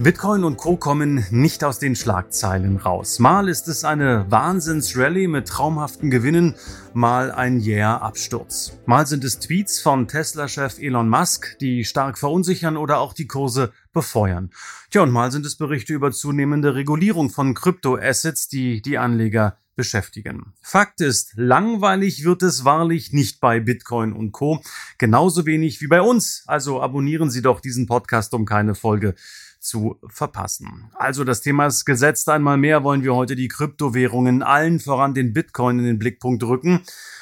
Bitcoin und Co. kommen nicht aus den Schlagzeilen raus. Mal ist es eine Wahnsinnsrallye mit traumhaften Gewinnen, mal ein jäher Absturz. Mal sind es Tweets von Tesla-Chef Elon Musk, die stark verunsichern oder auch die Kurse befeuern. Tja, und mal sind es Berichte über zunehmende Regulierung von Kryptoassets, die die Anleger beschäftigen. Fakt ist, langweilig wird es wahrlich nicht bei Bitcoin und Co. Genauso wenig wie bei uns. Also abonnieren Sie doch diesen Podcast, um keine Folge zu verpassen. Also das Thema ist gesetzt. Einmal mehr wollen wir heute die Kryptowährungen, allen voran den Bitcoin in den Blickpunkt rücken.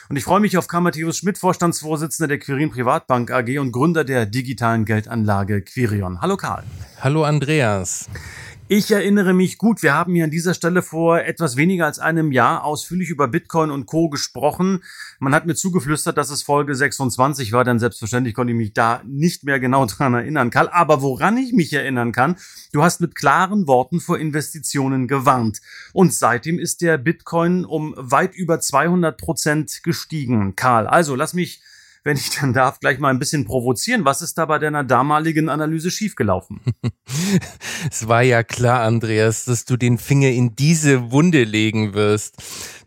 Und ich freue mich auf Karl Matthäus Schmidt, Vorstandsvorsitzender der Quirin Privatbank AG und Gründer der digitalen Geldanlage Quirion. Hallo Karl. Hallo Andreas. Ich erinnere mich gut, wir haben hier an dieser Stelle vor etwas weniger als einem Jahr ausführlich über Bitcoin und Co. gesprochen. Man hat mir zugeflüstert, dass es Folge 26 war, denn selbstverständlich konnte ich mich da nicht mehr genau dran erinnern, Karl. Aber woran ich mich erinnern kann, du hast mit klaren Worten vor Investitionen gewarnt. Und seitdem ist der Bitcoin um weit über 200 Prozent gestiegen, Karl. Also lass mich wenn ich dann darf, gleich mal ein bisschen provozieren. Was ist da bei deiner damaligen Analyse schiefgelaufen? es war ja klar, Andreas, dass du den Finger in diese Wunde legen wirst.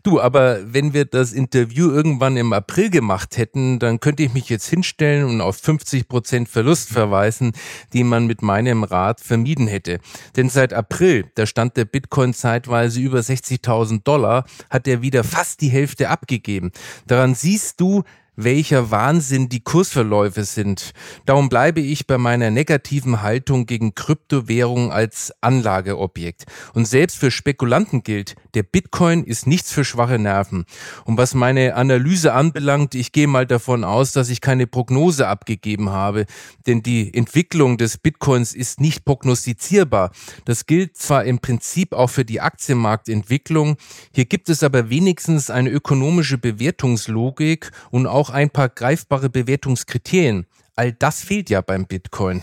Du, aber wenn wir das Interview irgendwann im April gemacht hätten, dann könnte ich mich jetzt hinstellen und auf 50 Prozent Verlust verweisen, die man mit meinem Rat vermieden hätte. Denn seit April, da stand der Bitcoin zeitweise über 60.000 Dollar, hat er wieder fast die Hälfte abgegeben. Daran siehst du, welcher Wahnsinn die Kursverläufe sind. Darum bleibe ich bei meiner negativen Haltung gegen Kryptowährungen als Anlageobjekt. Und selbst für Spekulanten gilt, der Bitcoin ist nichts für schwache Nerven. Und was meine Analyse anbelangt, ich gehe mal davon aus, dass ich keine Prognose abgegeben habe, denn die Entwicklung des Bitcoins ist nicht prognostizierbar. Das gilt zwar im Prinzip auch für die Aktienmarktentwicklung, hier gibt es aber wenigstens eine ökonomische Bewertungslogik und auch ein paar greifbare Bewertungskriterien. All das fehlt ja beim Bitcoin.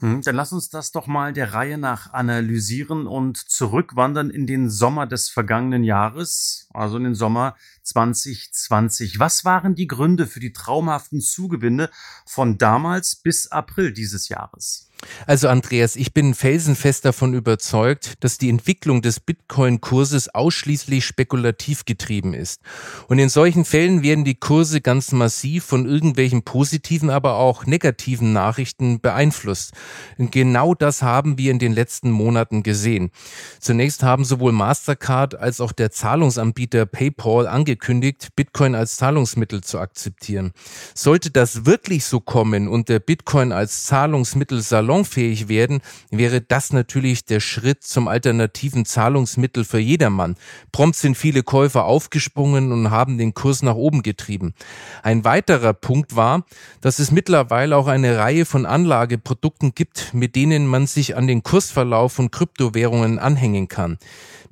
Hm, dann lass uns das doch mal der Reihe nach analysieren und zurückwandern in den Sommer des vergangenen Jahres, also in den Sommer 2020. Was waren die Gründe für die traumhaften Zugewinne von damals bis April dieses Jahres? Also Andreas, ich bin felsenfest davon überzeugt, dass die Entwicklung des Bitcoin-Kurses ausschließlich spekulativ getrieben ist. Und in solchen Fällen werden die Kurse ganz massiv von irgendwelchen positiven, aber auch negativen Nachrichten beeinflusst. Und genau das haben wir in den letzten Monaten gesehen. Zunächst haben sowohl Mastercard als auch der Zahlungsanbieter PayPal angekündigt, Bitcoin als Zahlungsmittel zu akzeptieren. Sollte das wirklich so kommen und der Bitcoin als Zahlungsmittel salon salonfähig werden, wäre das natürlich der Schritt zum alternativen Zahlungsmittel für jedermann. Prompt sind viele Käufer aufgesprungen und haben den Kurs nach oben getrieben. Ein weiterer Punkt war, dass es mittlerweile auch eine Reihe von Anlageprodukten gibt, mit denen man sich an den Kursverlauf von Kryptowährungen anhängen kann.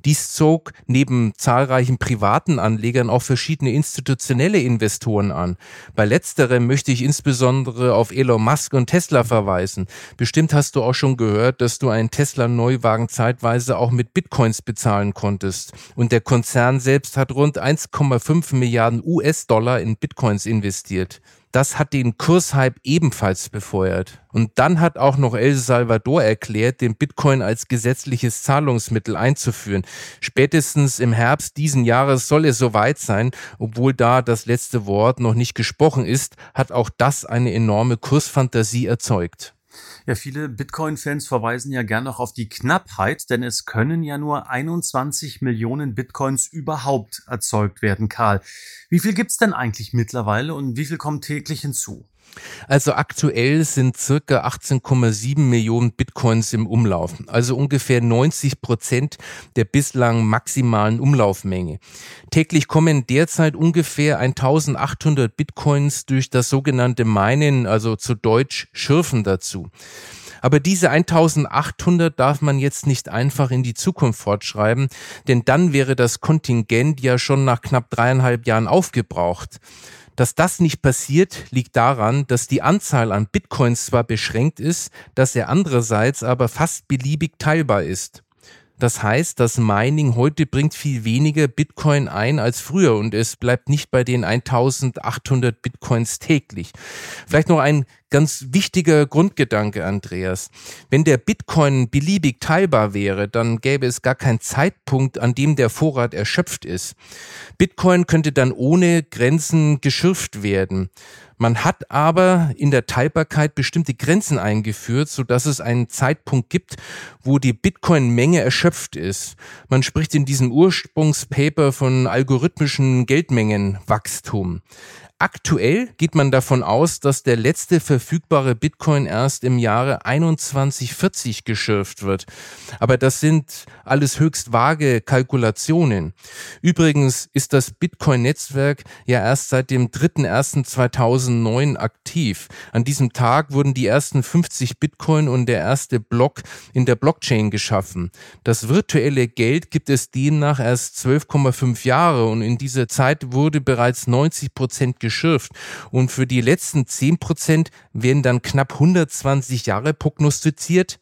Dies zog neben zahlreichen privaten Anlegern auch verschiedene institutionelle Investoren an. Bei letzterem möchte ich insbesondere auf Elon Musk und Tesla verweisen. Bestimmt hast du auch schon gehört, dass du einen Tesla-Neuwagen zeitweise auch mit Bitcoins bezahlen konntest. Und der Konzern selbst hat rund 1,5 Milliarden US-Dollar in Bitcoins investiert. Das hat den Kurshype ebenfalls befeuert. Und dann hat auch noch El Salvador erklärt, den Bitcoin als gesetzliches Zahlungsmittel einzuführen. Spätestens im Herbst diesen Jahres soll es soweit sein. Obwohl da das letzte Wort noch nicht gesprochen ist, hat auch das eine enorme Kursfantasie erzeugt. Ja, viele Bitcoin-Fans verweisen ja gern noch auf die Knappheit, denn es können ja nur 21 Millionen Bitcoins überhaupt erzeugt werden, Karl. Wie viel gibt's denn eigentlich mittlerweile und wie viel kommt täglich hinzu? Also aktuell sind circa 18,7 Millionen Bitcoins im Umlauf, also ungefähr 90 Prozent der bislang maximalen Umlaufmenge. Täglich kommen derzeit ungefähr 1800 Bitcoins durch das sogenannte Minen, also zu Deutsch Schürfen dazu. Aber diese 1800 darf man jetzt nicht einfach in die Zukunft fortschreiben, denn dann wäre das Kontingent ja schon nach knapp dreieinhalb Jahren aufgebraucht. Dass das nicht passiert, liegt daran, dass die Anzahl an Bitcoins zwar beschränkt ist, dass er andererseits aber fast beliebig teilbar ist. Das heißt, das Mining heute bringt viel weniger Bitcoin ein als früher und es bleibt nicht bei den 1800 Bitcoins täglich. Vielleicht noch ein ganz wichtiger Grundgedanke, Andreas. Wenn der Bitcoin beliebig teilbar wäre, dann gäbe es gar keinen Zeitpunkt, an dem der Vorrat erschöpft ist. Bitcoin könnte dann ohne Grenzen geschürft werden. Man hat aber in der Teilbarkeit bestimmte Grenzen eingeführt, so dass es einen Zeitpunkt gibt, wo die Bitcoin-Menge erschöpft ist. Man spricht in diesem Ursprungspaper von algorithmischen Geldmengenwachstum. Aktuell geht man davon aus, dass der letzte verfügbare Bitcoin erst im Jahre 2140 geschürft wird. Aber das sind alles höchst vage Kalkulationen. Übrigens ist das Bitcoin-Netzwerk ja erst seit dem 3.1.2009 aktiv. An diesem Tag wurden die ersten 50 Bitcoin und der erste Block in der Blockchain geschaffen. Das virtuelle Geld gibt es demnach erst 12,5 Jahre und in dieser Zeit wurde bereits 90 Prozent geschürft. Und für die letzten 10 Prozent werden dann knapp 120 Jahre prognostiziert.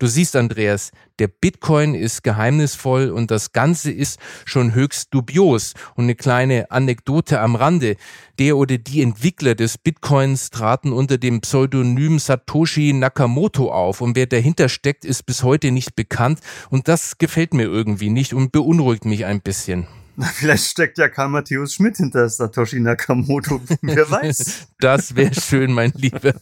Du siehst, Andreas, der Bitcoin ist geheimnisvoll und das Ganze ist schon höchst dubios. Und eine kleine Anekdote am Rande. Der oder die Entwickler des Bitcoins traten unter dem Pseudonym Satoshi Nakamoto auf und wer dahinter steckt, ist bis heute nicht bekannt und das gefällt mir irgendwie nicht und beunruhigt mich ein bisschen. Na, vielleicht steckt ja Karl Matthäus Schmidt hinter Satoshi Nakamoto. Wer weiß. Das wäre schön, mein Lieber.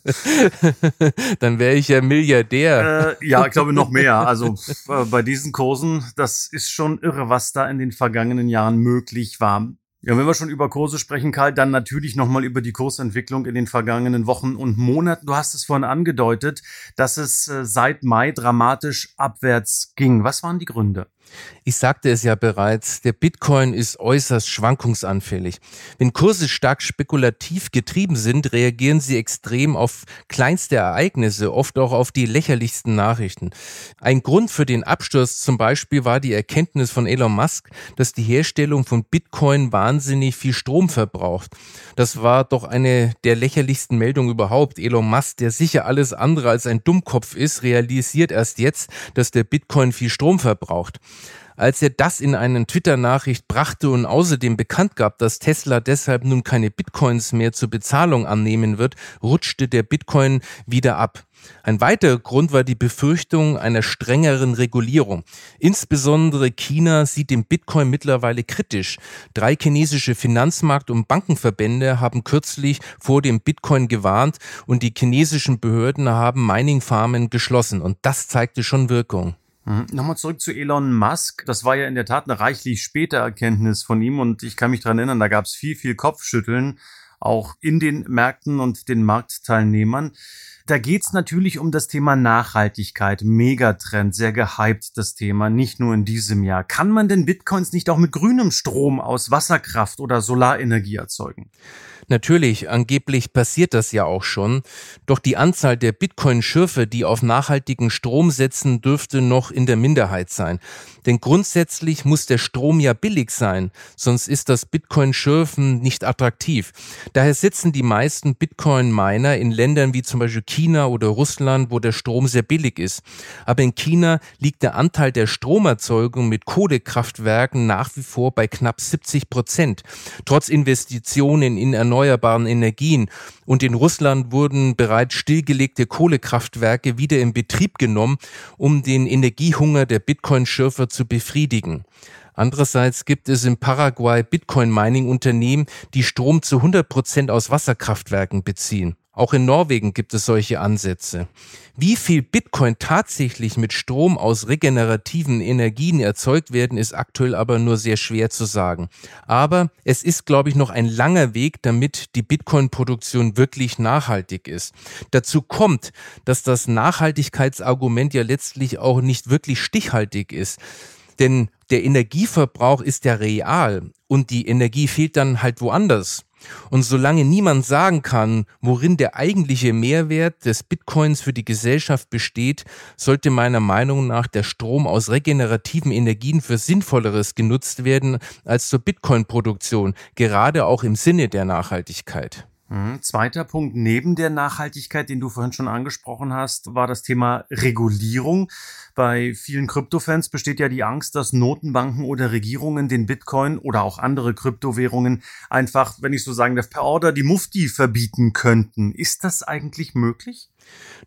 Dann wäre ich ja Milliardär. Äh, ja, ich glaube noch mehr. Also äh, bei diesen Kursen, das ist schon irre, was da in den vergangenen Jahren möglich war. Ja, wenn wir schon über Kurse sprechen, Karl, dann natürlich nochmal über die Kursentwicklung in den vergangenen Wochen und Monaten. Du hast es vorhin angedeutet, dass es äh, seit Mai dramatisch abwärts ging. Was waren die Gründe? Ich sagte es ja bereits, der Bitcoin ist äußerst schwankungsanfällig. Wenn Kurse stark spekulativ getrieben sind, reagieren sie extrem auf kleinste Ereignisse, oft auch auf die lächerlichsten Nachrichten. Ein Grund für den Absturz zum Beispiel war die Erkenntnis von Elon Musk, dass die Herstellung von Bitcoin wahnsinnig viel Strom verbraucht. Das war doch eine der lächerlichsten Meldungen überhaupt. Elon Musk, der sicher alles andere als ein Dummkopf ist, realisiert erst jetzt, dass der Bitcoin viel Strom verbraucht. Als er das in einen Twitter-Nachricht brachte und außerdem bekannt gab, dass Tesla deshalb nun keine Bitcoins mehr zur Bezahlung annehmen wird, rutschte der Bitcoin wieder ab. Ein weiterer Grund war die Befürchtung einer strengeren Regulierung. Insbesondere China sieht den Bitcoin mittlerweile kritisch. Drei chinesische Finanzmarkt- und Bankenverbände haben kürzlich vor dem Bitcoin gewarnt und die chinesischen Behörden haben Mining-Farmen geschlossen. Und das zeigte schon Wirkung. Mhm. Nochmal zurück zu Elon Musk. Das war ja in der Tat eine reichlich späte Erkenntnis von ihm und ich kann mich dran erinnern, da gab es viel, viel Kopfschütteln, auch in den Märkten und den Marktteilnehmern. Da geht's natürlich um das Thema Nachhaltigkeit, Megatrend, sehr gehypt das Thema, nicht nur in diesem Jahr. Kann man denn Bitcoins nicht auch mit grünem Strom aus Wasserkraft oder Solarenergie erzeugen? Natürlich, angeblich passiert das ja auch schon. Doch die Anzahl der Bitcoin-Schürfe, die auf nachhaltigen Strom setzen, dürfte noch in der Minderheit sein. Denn grundsätzlich muss der Strom ja billig sein, sonst ist das Bitcoin-Schürfen nicht attraktiv. Daher sitzen die meisten Bitcoin-Miner in Ländern wie zum Beispiel China oder Russland, wo der Strom sehr billig ist. Aber in China liegt der Anteil der Stromerzeugung mit Kohlekraftwerken nach wie vor bei knapp 70 Prozent. Trotz Investitionen in erneuerbaren Energien. Und in Russland wurden bereits stillgelegte Kohlekraftwerke wieder in Betrieb genommen, um den Energiehunger der Bitcoin-Schürfer zu befriedigen. Andererseits gibt es in Paraguay Bitcoin-Mining-Unternehmen, die Strom zu 100 Prozent aus Wasserkraftwerken beziehen. Auch in Norwegen gibt es solche Ansätze. Wie viel Bitcoin tatsächlich mit Strom aus regenerativen Energien erzeugt werden, ist aktuell aber nur sehr schwer zu sagen. Aber es ist, glaube ich, noch ein langer Weg, damit die Bitcoin-Produktion wirklich nachhaltig ist. Dazu kommt, dass das Nachhaltigkeitsargument ja letztlich auch nicht wirklich stichhaltig ist. Denn der Energieverbrauch ist ja real und die Energie fehlt dann halt woanders. Und solange niemand sagen kann, worin der eigentliche Mehrwert des Bitcoins für die Gesellschaft besteht, sollte meiner Meinung nach der Strom aus regenerativen Energien für Sinnvolleres genutzt werden als zur Bitcoin-Produktion, gerade auch im Sinne der Nachhaltigkeit. Mhm. Zweiter Punkt neben der Nachhaltigkeit, den du vorhin schon angesprochen hast, war das Thema Regulierung. Bei vielen Kryptofans besteht ja die Angst, dass Notenbanken oder Regierungen den Bitcoin oder auch andere Kryptowährungen einfach, wenn ich so sagen darf, per Order die Mufti verbieten könnten. Ist das eigentlich möglich?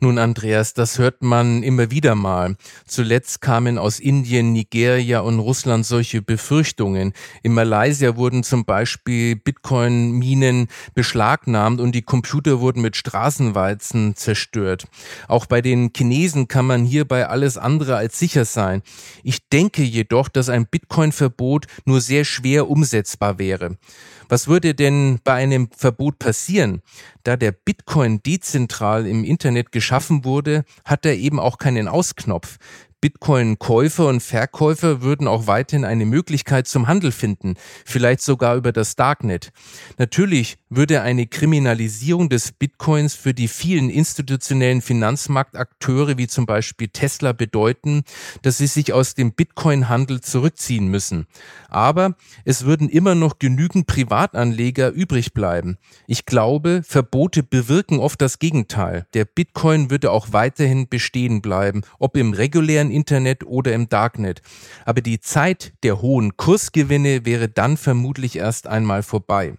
Nun, Andreas, das hört man immer wieder mal. Zuletzt kamen aus Indien, Nigeria und Russland solche Befürchtungen. In Malaysia wurden zum Beispiel Bitcoin-Minen beschlagnahmt und die Computer wurden mit Straßenweizen zerstört. Auch bei den Chinesen kann man hierbei alles andere als sicher sein. Ich denke jedoch, dass ein Bitcoin-Verbot nur sehr schwer umsetzbar wäre. Was würde denn bei einem Verbot passieren? Da der Bitcoin dezentral im Internet geschaffen wurde, hat er eben auch keinen Ausknopf. Bitcoin-Käufer und Verkäufer würden auch weiterhin eine Möglichkeit zum Handel finden, vielleicht sogar über das Darknet. Natürlich würde eine Kriminalisierung des Bitcoins für die vielen institutionellen Finanzmarktakteure wie zum Beispiel Tesla bedeuten, dass sie sich aus dem Bitcoin-Handel zurückziehen müssen. Aber es würden immer noch genügend Privatanleger übrig bleiben. Ich glaube, Verbote bewirken oft das Gegenteil. Der Bitcoin würde auch weiterhin bestehen bleiben, ob im regulären Internet oder im Darknet. Aber die Zeit der hohen Kursgewinne wäre dann vermutlich erst einmal vorbei.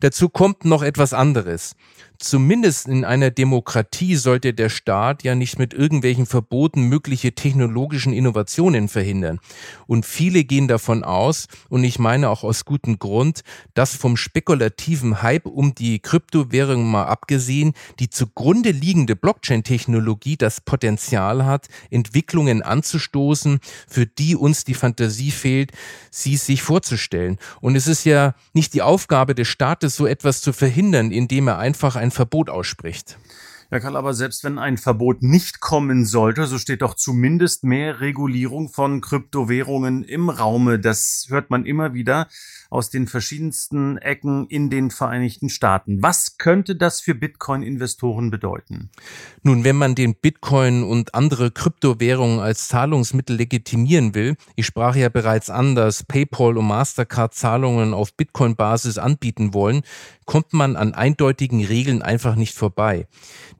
Dazu kommt noch etwas anderes. Zumindest in einer Demokratie sollte der Staat ja nicht mit irgendwelchen Verboten mögliche technologischen Innovationen verhindern. Und viele gehen davon aus, und ich meine auch aus gutem Grund, dass vom spekulativen Hype um die Kryptowährung mal abgesehen, die zugrunde liegende Blockchain-Technologie das Potenzial hat, Entwicklungen anzustoßen, für die uns die Fantasie fehlt, sie sich vorzustellen. Und es ist ja nicht die Aufgabe des Staates, so etwas zu verhindern, indem er einfach ein Verbot ausspricht. Ja, Karl, aber selbst wenn ein Verbot nicht kommen sollte, so steht doch zumindest mehr Regulierung von Kryptowährungen im Raume. Das hört man immer wieder aus den verschiedensten Ecken in den Vereinigten Staaten. Was könnte das für Bitcoin-Investoren bedeuten? Nun, wenn man den Bitcoin und andere Kryptowährungen als Zahlungsmittel legitimieren will, ich sprach ja bereits an, dass PayPal und Mastercard Zahlungen auf Bitcoin-Basis anbieten wollen, kommt man an eindeutigen Regeln einfach nicht vorbei.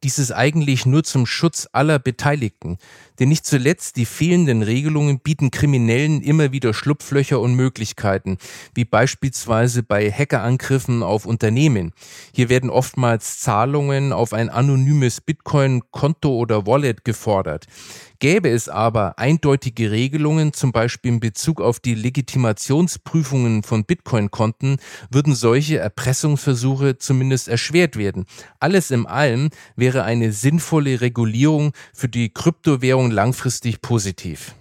Dies ist eigentlich nur zum Schutz aller Beteiligten. Denn nicht zuletzt die fehlenden Regelungen bieten Kriminellen immer wieder Schlupflöcher und Möglichkeiten, wie beispielsweise bei Hackerangriffen auf Unternehmen. Hier werden oftmals Zahlungen auf ein anonymes Bitcoin-Konto oder Wallet gefordert. Gäbe es aber eindeutige Regelungen, zum Beispiel in Bezug auf die Legitimationsprüfungen von Bitcoin-Konten, würden solche Erpressungsversuche zumindest erschwert werden. Alles in allem wäre eine sinnvolle Regulierung für die Kryptowährung langfristig positiv.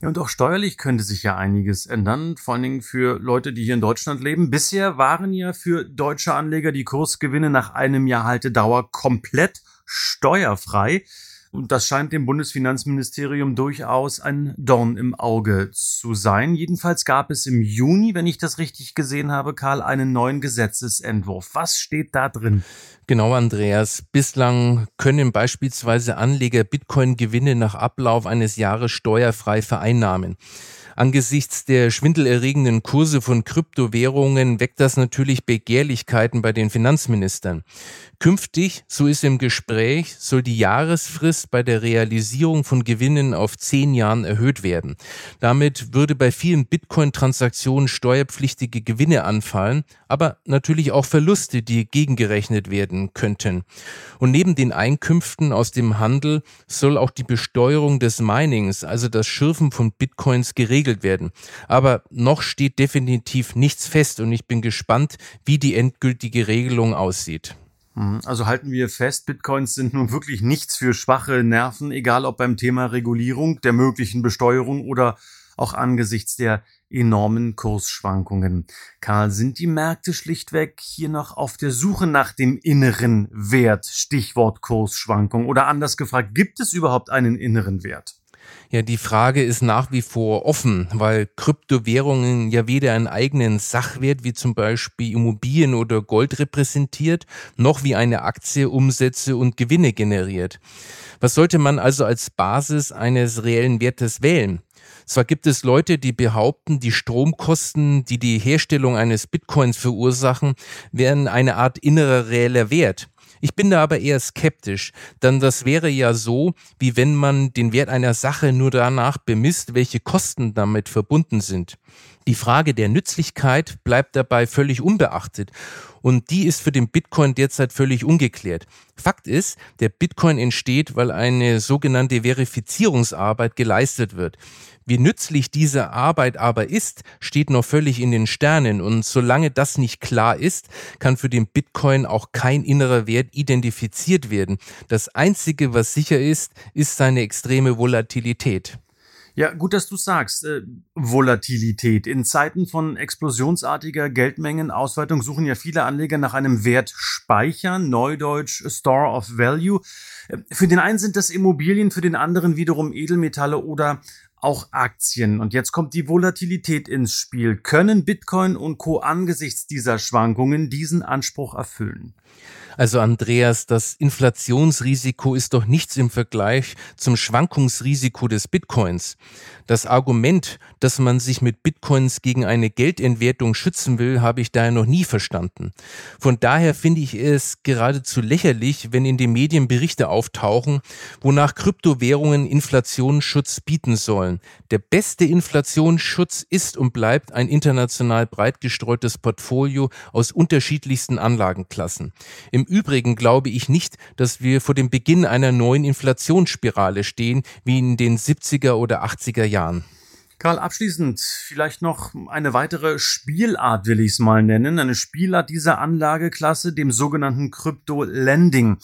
Ja, und auch steuerlich könnte sich ja einiges ändern, vor allen Dingen für Leute, die hier in Deutschland leben. Bisher waren ja für deutsche Anleger die Kursgewinne nach einem Jahr Haltedauer komplett steuerfrei. Und das scheint dem Bundesfinanzministerium durchaus ein Dorn im Auge zu sein. Jedenfalls gab es im Juni, wenn ich das richtig gesehen habe, Karl, einen neuen Gesetzesentwurf. Was steht da drin? Genau, Andreas. Bislang können beispielsweise Anleger Bitcoin-Gewinne nach Ablauf eines Jahres steuerfrei vereinnahmen. Angesichts der schwindelerregenden Kurse von Kryptowährungen weckt das natürlich Begehrlichkeiten bei den Finanzministern. Künftig, so ist im Gespräch, soll die Jahresfrist bei der Realisierung von Gewinnen auf zehn Jahren erhöht werden. Damit würde bei vielen Bitcoin-Transaktionen steuerpflichtige Gewinne anfallen, aber natürlich auch Verluste, die gegengerechnet werden könnten. Und neben den Einkünften aus dem Handel soll auch die Besteuerung des Minings, also das Schürfen von Bitcoins, geregelt werden. Aber noch steht definitiv nichts fest und ich bin gespannt, wie die endgültige Regelung aussieht. Mhm. Also halten wir fest, Bitcoins sind nun wirklich nichts für schwache Nerven, egal ob beim Thema Regulierung, der möglichen Besteuerung oder auch angesichts der enormen Kursschwankungen. Karl, sind die Märkte schlichtweg hier noch auf der Suche nach dem inneren Wert? Stichwort Kursschwankung. Oder anders gefragt, gibt es überhaupt einen inneren Wert? Ja, die Frage ist nach wie vor offen, weil Kryptowährungen ja weder einen eigenen Sachwert wie zum Beispiel Immobilien oder Gold repräsentiert, noch wie eine Aktie Umsätze und Gewinne generiert. Was sollte man also als Basis eines reellen Wertes wählen? Zwar gibt es Leute, die behaupten, die Stromkosten, die die Herstellung eines Bitcoins verursachen, wären eine Art innerer reeller Wert. Ich bin da aber eher skeptisch, denn das wäre ja so, wie wenn man den Wert einer Sache nur danach bemisst, welche Kosten damit verbunden sind. Die Frage der Nützlichkeit bleibt dabei völlig unbeachtet und die ist für den Bitcoin derzeit völlig ungeklärt. Fakt ist, der Bitcoin entsteht, weil eine sogenannte Verifizierungsarbeit geleistet wird. Wie nützlich diese Arbeit aber ist, steht noch völlig in den Sternen und solange das nicht klar ist, kann für den Bitcoin auch kein innerer Wert identifiziert werden. Das Einzige, was sicher ist, ist seine extreme Volatilität. Ja, gut, dass du sagst. Äh, Volatilität. In Zeiten von explosionsartiger Geldmengenausweitung suchen ja viele Anleger nach einem Wertspeicher, neudeutsch Store of Value. Äh, für den einen sind das Immobilien, für den anderen wiederum Edelmetalle oder auch Aktien. Und jetzt kommt die Volatilität ins Spiel. Können Bitcoin und Co angesichts dieser Schwankungen diesen Anspruch erfüllen? Also Andreas, das Inflationsrisiko ist doch nichts im Vergleich zum Schwankungsrisiko des Bitcoins. Das Argument, dass man sich mit Bitcoins gegen eine Geldentwertung schützen will, habe ich daher noch nie verstanden. Von daher finde ich es geradezu lächerlich, wenn in den Medien Berichte auftauchen, wonach Kryptowährungen Inflationsschutz bieten sollen. Der beste Inflationsschutz ist und bleibt ein international breit gestreutes Portfolio aus unterschiedlichsten Anlagenklassen. Im Übrigen glaube ich nicht, dass wir vor dem Beginn einer neuen Inflationsspirale stehen, wie in den 70er oder 80er Jahren. Jahren. Karl, abschließend vielleicht noch eine weitere Spielart, will ich es mal nennen. Eine Spielart dieser Anlageklasse, dem sogenannten Crypto-Lending.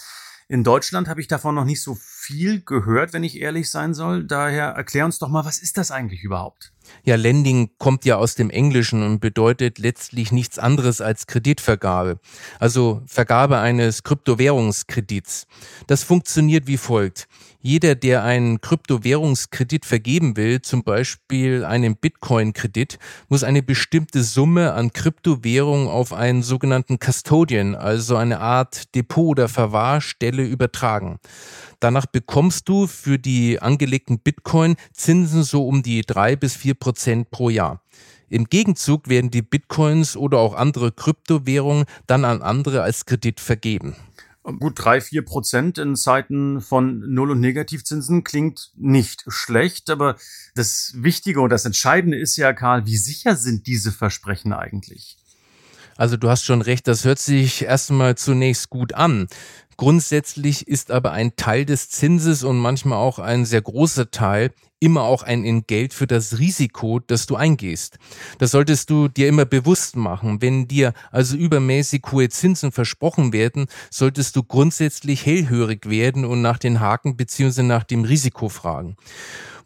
In Deutschland habe ich davon noch nicht so viel gehört, wenn ich ehrlich sein soll. Daher erklär uns doch mal, was ist das eigentlich überhaupt? Ja, Lending kommt ja aus dem Englischen und bedeutet letztlich nichts anderes als Kreditvergabe. Also Vergabe eines Kryptowährungskredits. Das funktioniert wie folgt. Jeder, der einen Kryptowährungskredit vergeben will, zum Beispiel einen Bitcoin-Kredit, muss eine bestimmte Summe an Kryptowährung auf einen sogenannten Custodian, also eine Art Depot oder Verwahrstelle übertragen. Danach bekommst du für die angelegten Bitcoin Zinsen so um die drei bis vier Prozent pro Jahr. Im Gegenzug werden die Bitcoins oder auch andere Kryptowährungen dann an andere als Kredit vergeben. Gut, drei, vier Prozent in Zeiten von Null- und Negativzinsen klingt nicht schlecht, aber das Wichtige und das Entscheidende ist ja, Karl, wie sicher sind diese Versprechen eigentlich? Also du hast schon recht, das hört sich erstmal zunächst gut an. Grundsätzlich ist aber ein Teil des Zinses und manchmal auch ein sehr großer Teil immer auch ein Entgelt für das Risiko, das du eingehst. Das solltest du dir immer bewusst machen. Wenn dir also übermäßig hohe Zinsen versprochen werden, solltest du grundsätzlich hellhörig werden und nach den Haken bzw. nach dem Risiko fragen.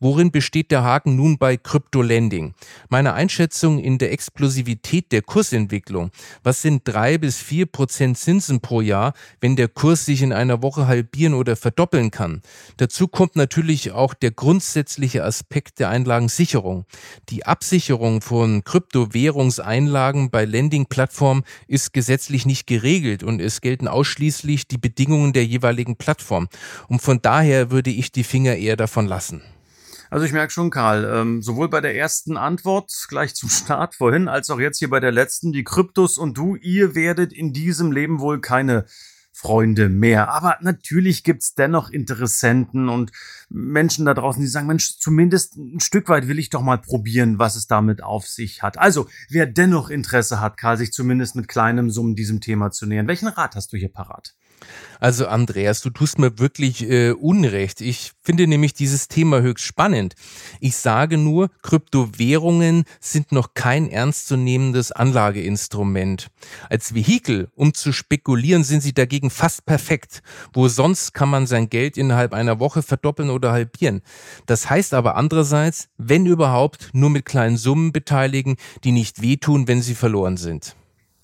Worin besteht der Haken nun bei Crypto-Lending? Meine Einschätzung in der Explosivität der Kursentwicklung. Was sind drei bis vier Prozent Zinsen pro Jahr, wenn der Kurs sich in einer Woche halbieren oder verdoppeln kann? Dazu kommt natürlich auch der grundsätzliche Aspekt der Einlagensicherung. Die Absicherung von Kryptowährungseinlagen bei Lending-Plattformen ist gesetzlich nicht geregelt und es gelten ausschließlich die Bedingungen der jeweiligen Plattform. Und von daher würde ich die Finger eher davon lassen. Also ich merke schon, Karl, ähm, sowohl bei der ersten Antwort gleich zum Start vorhin, als auch jetzt hier bei der letzten, die Kryptos und du, ihr werdet in diesem Leben wohl keine Freunde mehr. Aber natürlich gibt's dennoch Interessenten und Menschen da draußen, die sagen, Mensch, zumindest ein Stück weit will ich doch mal probieren, was es damit auf sich hat. Also, wer dennoch Interesse hat, Karl, sich zumindest mit kleinem Summen diesem Thema zu nähern, welchen Rat hast du hier parat? Also Andreas, du tust mir wirklich äh, Unrecht. Ich finde nämlich dieses Thema höchst spannend. Ich sage nur, Kryptowährungen sind noch kein ernstzunehmendes Anlageinstrument. Als Vehikel, um zu spekulieren, sind sie dagegen fast perfekt. Wo sonst kann man sein Geld innerhalb einer Woche verdoppeln oder halbieren. Das heißt aber andererseits, wenn überhaupt, nur mit kleinen Summen beteiligen, die nicht wehtun, wenn sie verloren sind.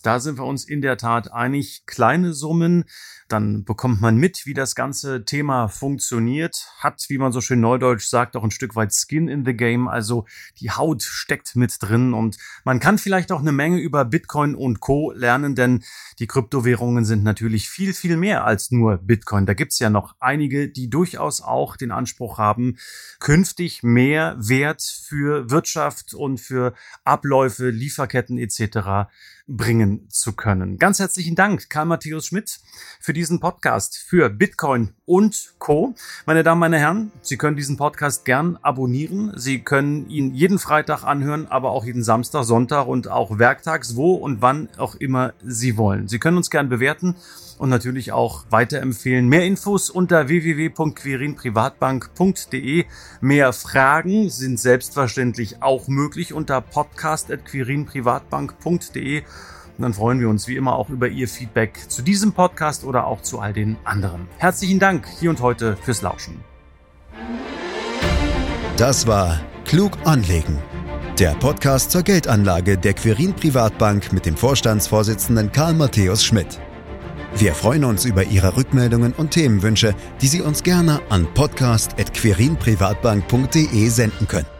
Da sind wir uns in der Tat einig. Kleine Summen Dann bekommt man mit, wie das ganze Thema funktioniert, hat, wie man so schön neudeutsch sagt, auch ein Stück weit Skin in the Game, also die Haut steckt mit drin und man kann vielleicht auch eine Menge über Bitcoin und Co lernen, denn die Kryptowährungen sind natürlich viel, viel mehr als nur Bitcoin. Da gibt's ja noch einige, die durchaus auch den Anspruch haben, künftig mehr Wert für Wirtschaft und für Abläufe, Lieferketten etc bringen zu können. Ganz herzlichen Dank, Karl Matthäus Schmidt, für diesen Podcast für Bitcoin und Co. Meine Damen, meine Herren, Sie können diesen Podcast gern abonnieren. Sie können ihn jeden Freitag anhören, aber auch jeden Samstag, Sonntag und auch werktags, wo und wann auch immer Sie wollen. Sie können uns gern bewerten und natürlich auch weiterempfehlen. Mehr Infos unter www.quirinprivatbank.de. Mehr Fragen sind selbstverständlich auch möglich unter podcast.quirinprivatbank.de. Dann freuen wir uns wie immer auch über Ihr Feedback zu diesem Podcast oder auch zu all den anderen. Herzlichen Dank hier und heute fürs Lauschen. Das war Klug anlegen. Der Podcast zur Geldanlage der Quirin Privatbank mit dem Vorstandsvorsitzenden Karl Matthäus Schmidt. Wir freuen uns über Ihre Rückmeldungen und Themenwünsche, die Sie uns gerne an podcast.querinprivatbank.de senden können.